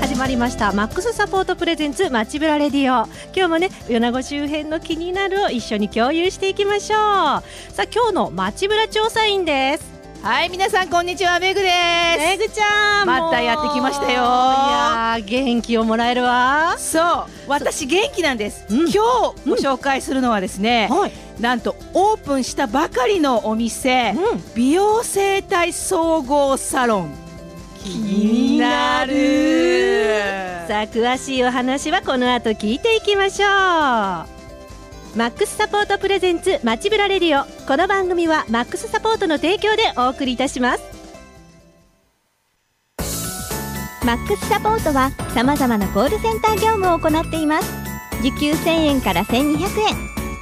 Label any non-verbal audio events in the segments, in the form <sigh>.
始まりました。マックスサポートプレゼンツ街ブラレディオ。今日もね米子周辺の気になるを一緒に共有していきましょう。さあ今日の街ブラ調査員です。はい皆さんこんにちはめぐです。めぐちゃんまたやってきましたよ。いやー元気をもらえるわ。そう私元気なんです、うん。今日ご紹介するのはですね、はい、なんとオープンしたばかりのお店、う美容整体総合サロン。気になる。さあ詳しいお話はこの後聞いていきましょうマックスサポートプレゼンツ街ブラレディオ。この番組はマックスサポートの提供でお送りいたします。マックスサポートは様々なコールセンター業務を行っています。時給1000円から1200円。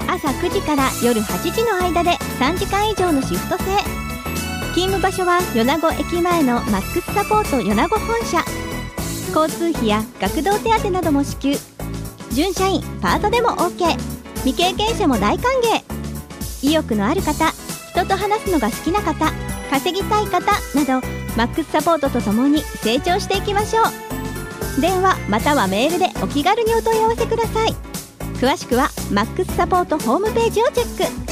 朝9時から夜8時の間で3時間以上のシフト制。勤務場所は米子駅前のマックスサポート米子本社。交通費や学童手当なども支給。準社員パートでも OK 未経験者も大歓迎。意欲のある方人と話すのが好きな方稼ぎたい方などマックスサポートとともに成長していきましょう。電話またはメールでお気軽にお問い合わせください。詳しくはマックスサポートホームページをチェック。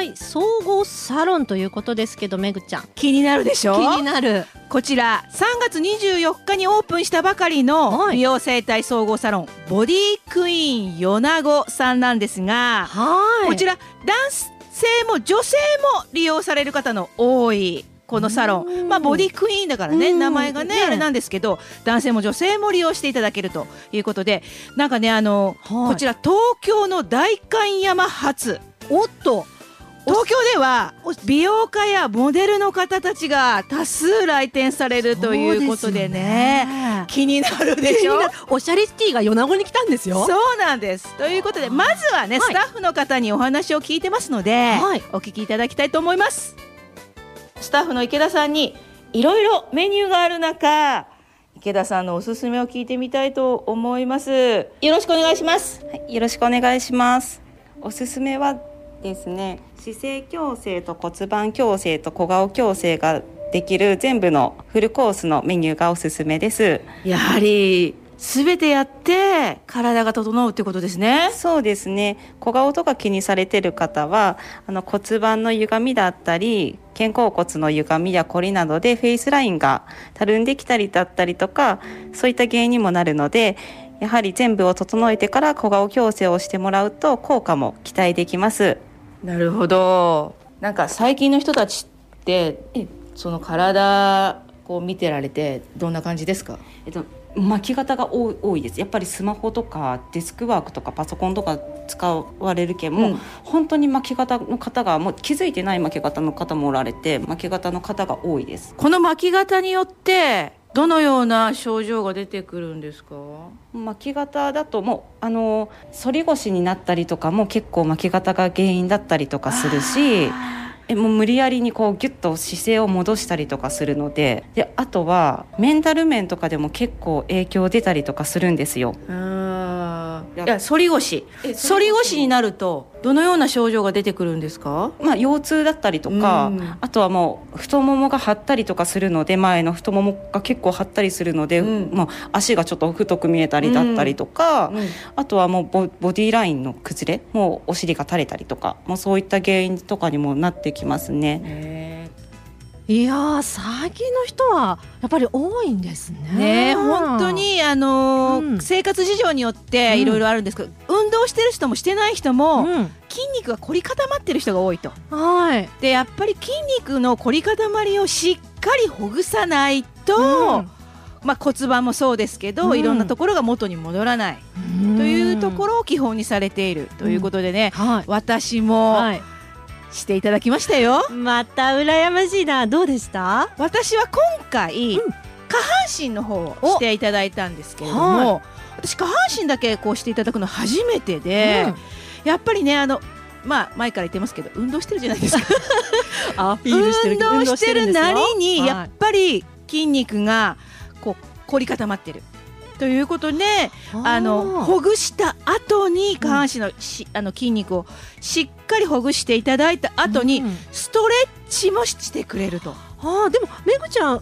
容整体総合サロンということですけどめぐちゃん。気になるでしょ？気になる。こちら3月24日にオープンしたばかりのはい。美容整体総合サロン、ボディクイーン米子さんなんですが、はい。こちら男性も女性も利用される方の多いこのサロうん。ン、まあ、ボディクイーンだからねうん。名前がねね。あれなんですけど男性も女性も利用していただけるということでなんかねあの、はい。こちら東京の代官山発。おっと東京では美容家やモデルの方たちが多数来店されるということでね。気になるでしょ？おしゃれシティが米子に来たんですよ。そうなんです。ということでまずはね、はい。スタッフの方にお話を聞いてますので、はい。お聞きいただきたいと思います。スタッフの池田さんにいろいろメニューがある中池田さんのおすすめを聞いてみたいと思います。よろしくお願いします。はい、よろしくお願いします。おすすめはですね、姿勢矯正と骨盤矯正と小顔矯正ができる全部のフルコースのメニューがおすすめです。やはり全てやって体が整うってことですねそうですね。小顔とか気にされてる方は、あの骨盤の歪みだったり、肩甲骨の歪みや凝りなどでフェイスラインがたるんできたりだったりとか、そういった原因にもなるので、やはり全部を整えてから小顔矯正をしてもらうと効果も期待できます。なるほど。なんか最近の人たちってその体こう見てられてどんな感じですか？えっと、巻き方が多い多いです。やっぱりスマホとかデスクワークとかパソコンとか使われるけんも、うん。本当に巻き方の方がもう気づいてない巻き方の方もおられて巻き方の方が多いです。この巻き方によってどのような症状が出てくるんですか？巻き方だともうあの反り腰になったりとかも結構巻き方が原因だったりとかするしえもう無理やりにこうギュッと姿勢を戻したりとかするのでであとはメンタル面とかでも結構影響出たりとかするんですよ。あーいやいや反り腰。え反り腰。になるとどのような症状が出てくるんですか？まあ、腰痛だったりとか、うん。あとはもう太ももが張ったりとかするので前の太ももが結構張ったりするので、うん。まあ、足がちょっと太く見えたりだったりとか、うん。あとはもうボボディラインの崩れもうお尻が垂れたりとかもうそういった原因とかにもなってきますね。ねいやー最近の人はやっぱり多いんですね。ね本当にあのーうん。生活事情によってうん。いろいろあるんですけど、運動してる人もしてない人も、うん。筋肉が凝り固まってる人が多いと。はい。でやっぱり筋肉の凝り固まりをしっかりほぐさないと、うん。まあ、骨盤もそうですけど、うん。いろんなところが元に戻らない。というところを基本にされているということでね、はい。私もはいしていただきましたよ。また羨ましいな。どうでした？私は今回、うん。下半身の方をしていただいたんですけれども、私下半身だけこうしていただくの初めてで、やっぱりねあのまあ前から言ってますけど運動してるじゃないですか。<laughs> アピールしてる運動してるなりにはい。やっぱり筋肉がこう凝り固まってるということであのほぐした後に下半身のし、あの筋肉をしっかりほぐしていただいた後に、うんストレッチもしてくれると。ああでもめぐちゃん、うん、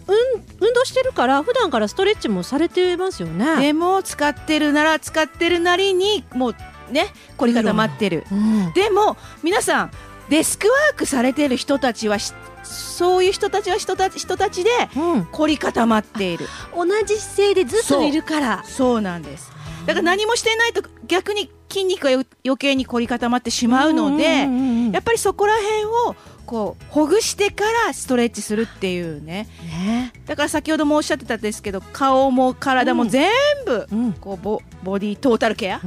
運動してるから普段からストレッチもされてますよね。でも使ってるなら使ってるなりにもうね凝り固まってる。うん、でも皆さんデスクワークされてる人たちはしそういう人たちは人たち人たちでうん、凝り固まっている。同じ姿勢でずっといるから。そうなんです。だから何もしてないと逆に筋肉がよ余計に凝り固まってしまうので、んんうんうんやっぱりそこら辺をこうほぐしてからストレッチするっていうね。ねだから先ほどもおっしゃってたんですけど、顔も体も全部、うんこうボボディトータルケア？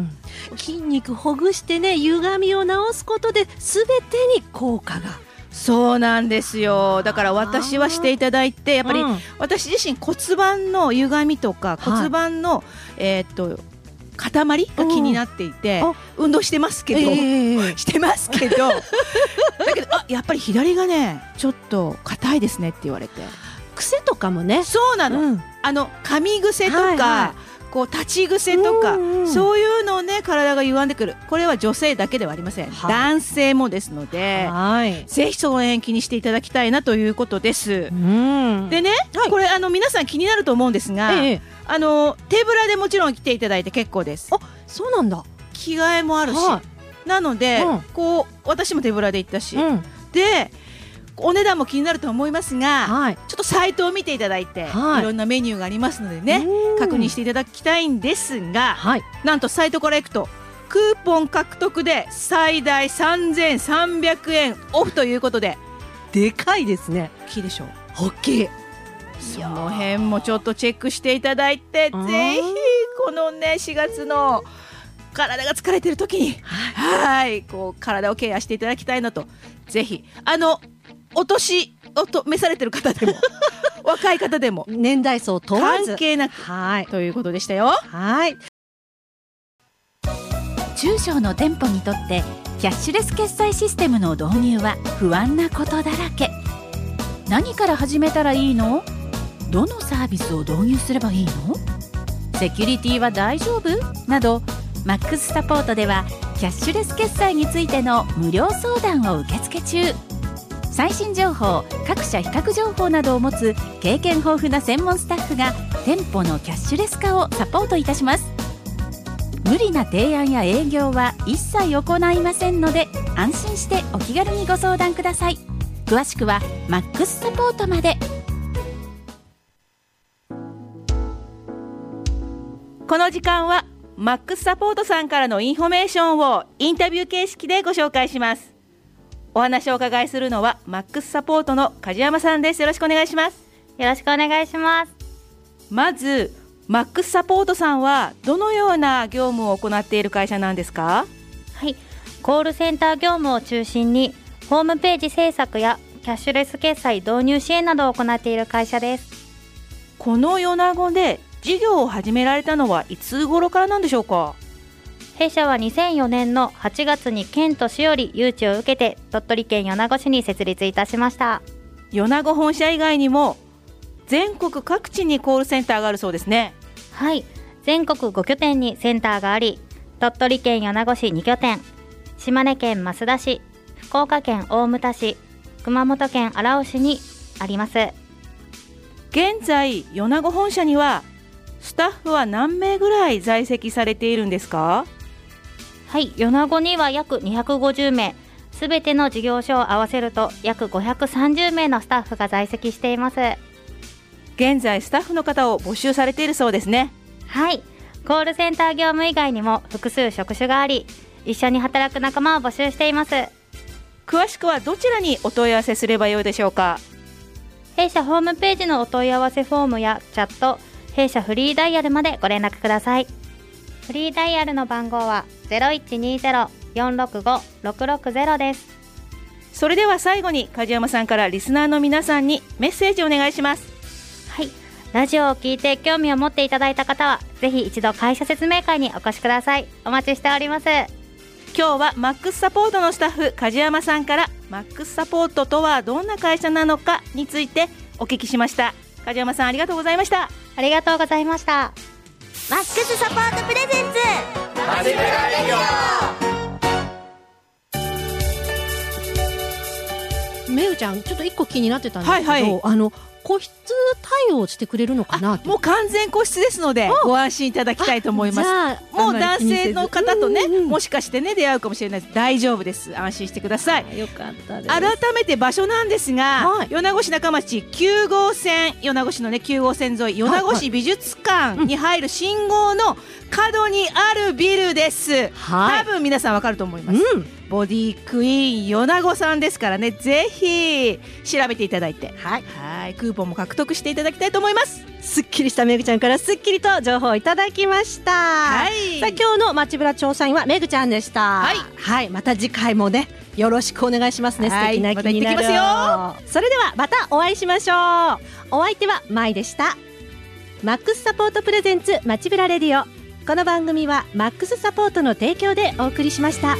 筋肉ほぐしてね歪みを直すことで全てに効果が。そうなんですよ。だから私はしていただいて、やっぱりうん。私自身骨盤の歪みとかはい。骨盤の、えーっと塊が気になっていて、運動してますけど、ええ <laughs> してますけど。<laughs> だけどあやっぱり左がねちょっと硬いですねって言われて。癖とかもね。そうなの、うん。あの噛み癖とか、はいはこう立ち癖とか、うんうん。そういうのね体が歪んでくる。これは女性だけではありません、はい男性もですのではい。ぜひその辺気にしていただきたいなということです。うん。でね、はい。これあの皆さん気になると思うんですが、ええ。あの手ぶらでもちろん来ていただいて結構です。あそうなんだ。着替えもあるし、はなので、うん。こう私も手ぶらで行ったし、うん。でお値段も気になると思いますが、はい。ちょっとサイトを見ていただいて、はい。い、ろんなメニューがありますのでね、うん。確認していただきたいんですが、はい。なんとサイトから行くとクーポン獲得で最大3300円オフということででかいですね。大きいでしょう。大きい。その辺もちょっとチェックしていただいてうんぜひこのね4月の体が疲れてる時にはい。こう体をケアしていただきたいなとぜひ。あのお年おと召されてる方でも <laughs> 若い方でも。年代層問わず。関係なく。はい。ということでしたよ。はい。中小の店舗にとってキャッシュレス決済システムの導入は不安なことだらけ。何から始めたらいいの？どのサービスを導入すればいいの？セキュリティは大丈夫？などマックスサポートではキャッシュレス決済についての無料相談を受付中最新情報各社比較情報などを持つ経験豊富な専門スタッフが店舗のキャッシュレス化をサポートいたします。無理な提案や営業は一切行いませんので安心してお気軽にご相談ください。詳しくはマックスサポートまで。この時間はマックスサポートさんからのインフォメーションをインタビュー形式でご紹介します。お話をお伺いするのはマックスサポートの梶山さんです。よろしくお願いします。よろしくお願いします。まずマックスサポートさんはどのような業務を行っている会社なんですか？はい、コールセンター業務を中心にホームページ制作やキャッシュレス決済導入支援などを行っている会社です。この米子で事業を始められたのはいつ頃からなんでしょうか？弊社は2004年の8月に県と市より誘致を受けて鳥取県米子市に設立いたしました。米子本社以外にも全国各地にコールセンターがあるそうですねはい、全国5拠点にセンターがあり、鳥取県米子市2拠点、島根県益田市、福岡県大牟田市、熊本県荒尾市にあります。現在米子本社にはスタッフは何名ぐらい在籍されているんですか？はい、米子には約250名、すべての事業所を合わせると約530名のスタッフが在籍しています。現在スタッフの方を募集されているそうですねはい、コールセンター業務以外にも複数職種があり、一緒に働く仲間を募集しています。詳しくはどちらにお問い合わせすればよいでしょうか？弊社ホームページのお問い合わせフォームやチャット、弊社フリーダイヤルまでご連絡ください。フリーダイヤルの番号は0120-465-660です。それでは最後に梶山さんからリスナーの皆さんにメッセージお願いしますはい。ラジオを聞いて興味を持っていただいた方は、ぜひ一度会社説明会にお越しください。お待ちしております。今日はマックスサポートのスタッフ梶山さんからマックスサポートとはどんな会社なのかについてお聞きしました梶山さんありがとうございましたありがとうございました。マックスサポートプレゼンツ。めぐちゃんちょっと一個気になってたんですけど、はいはい。あの個室対応してくれるのかなもう完全個室ですのでご安心いただきたいと思います。もう男性の方とねうんうんもしかしてね出会うかもしれないです。大丈夫です。安心してください。よかったです。改めて場所なんですが、はい。米子市中町9号線米子市のね9号線沿い米子市美術館に入る信号の角にあるビルです、はい。多分皆さんわかると思います、うんボディクイーン米子さんですからねぜひ調べていただいてはいはいクーポンも獲得していただきたいと思いますすっきりしためぐちゃんからすっきりと情報をいただきました。はいさあ今日の街ブラ調査員はめぐちゃんでした。はいはい、また次回もねよろしくお願いしますね。素はい敵な気になる。まそれではまたお会いしましょう。お相手はまいでした。マックスサポートプレゼンツ街ブラレディオ。この番組はマックスサポートの提供でお送りしました。